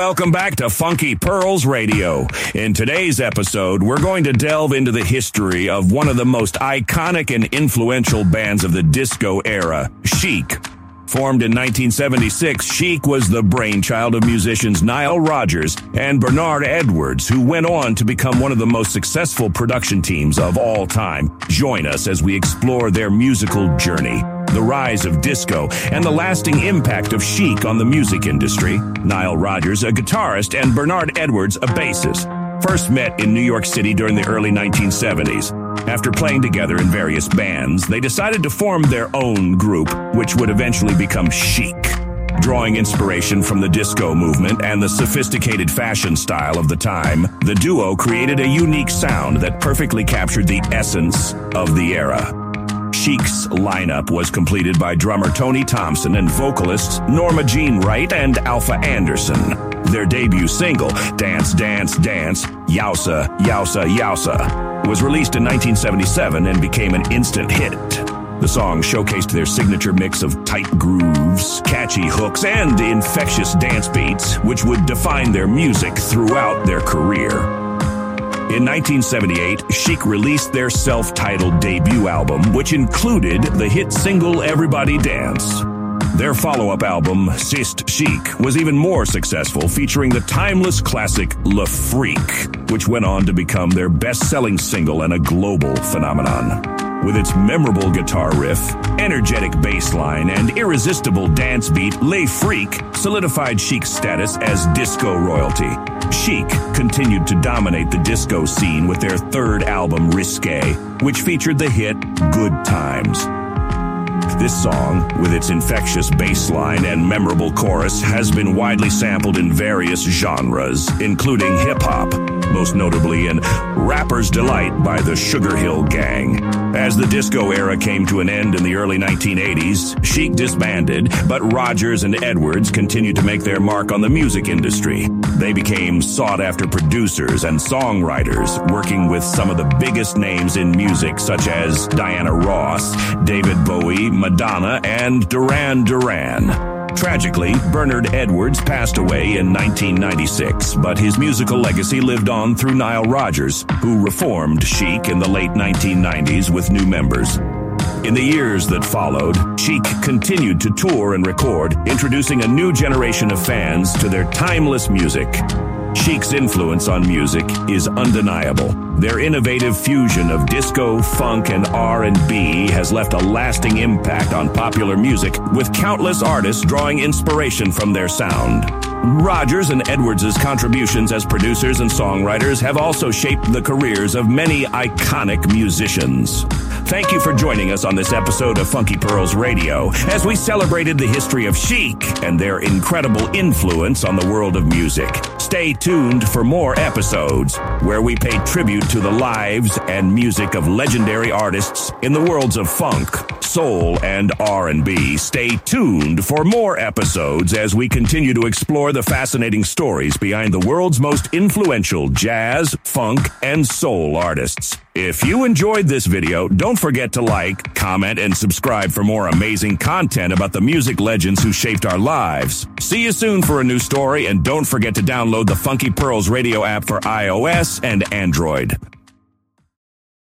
Welcome back to Funky Pearls Radio. In today's episode, we're going to delve into the history of one of the most iconic and influential bands of the disco era, Chic. Formed in 1976, Chic was the brainchild of musicians Nile Rodgers and Bernard Edwards, who went on to become one of the most successful production teams of all time. Join us as we explore their musical journey the rise of disco, and the lasting impact of chic on the music industry. Nile Rodgers, a guitarist, and Bernard Edwards, a bassist, first met in New York City during the early 1970s. After playing together in various bands, they decided to form their own group, which would eventually become Chic. Drawing inspiration from the disco movement and the sophisticated fashion style of the time, the duo created a unique sound that perfectly captured the essence of the era. Chic's lineup was completed by drummer Tony Thompson and vocalists Norma Jean Wright and Alfa Anderson. Their debut single, Dance, Dance, Dance, Yowsa, Yowsa, Yowsa, was released in 1977 and became an instant hit. The song showcased their signature mix of tight grooves, catchy hooks, and infectious dance beats, which would define their music throughout their career. In 1978, Chic released their self titled debut album, which included the hit single Everybody Dance. Their follow up album, C'est Chic, was even more successful, featuring the timeless classic Le Freak, which went on to become their best selling single and a global phenomenon. With its memorable guitar riff, energetic bass line, and irresistible dance beat, Le Freak solidified Chic's status as disco royalty. Chic continued to dominate the disco scene with their third album, Risque, which featured the hit Good Times. This song, with its infectious bass line and memorable chorus, has been widely sampled in various genres, including hip hop, most notably in Rapper's Delight by the Sugar Hill Gang. As the disco era came to an end in the early 1980s, Chic disbanded, but Rodgers and Edwards continued to make their mark on the music industry. They became sought after producers and songwriters, working with some of the biggest names in music, such as Diana Ross, David Bowie, Madonna, and Duran Duran. Tragically, Bernard Edwards passed away in 1996, but his musical legacy lived on through Nile Rodgers, who reformed Chic in the late 1990s with new members. In the years that followed, Chic continued to tour and record, introducing a new generation of fans to their timeless music. Chic's influence on music is undeniable. Their innovative fusion of disco, funk, and R&B has left a lasting impact on popular music, with countless artists drawing inspiration from their sound. Rodgers and Edwards' contributions as producers and songwriters have also shaped the careers of many iconic musicians. Thank you for joining us on this episode of Funky Pearls Radio as we celebrated the history of Chic and their incredible influence on the world of music. Stay tuned for more episodes where we pay tribute to the lives and music of legendary artists in the worlds of funk, soul, and R&B. Stay tuned for more episodes as we continue to explore the fascinating stories behind the world's most influential jazz, funk, and soul artists. If you enjoyed this video, don't forget to like, comment, and subscribe for more amazing content about the music legends who shaped our lives. See you soon for a new story, and don't forget to download the Funky Pearls radio app for iOS and Android.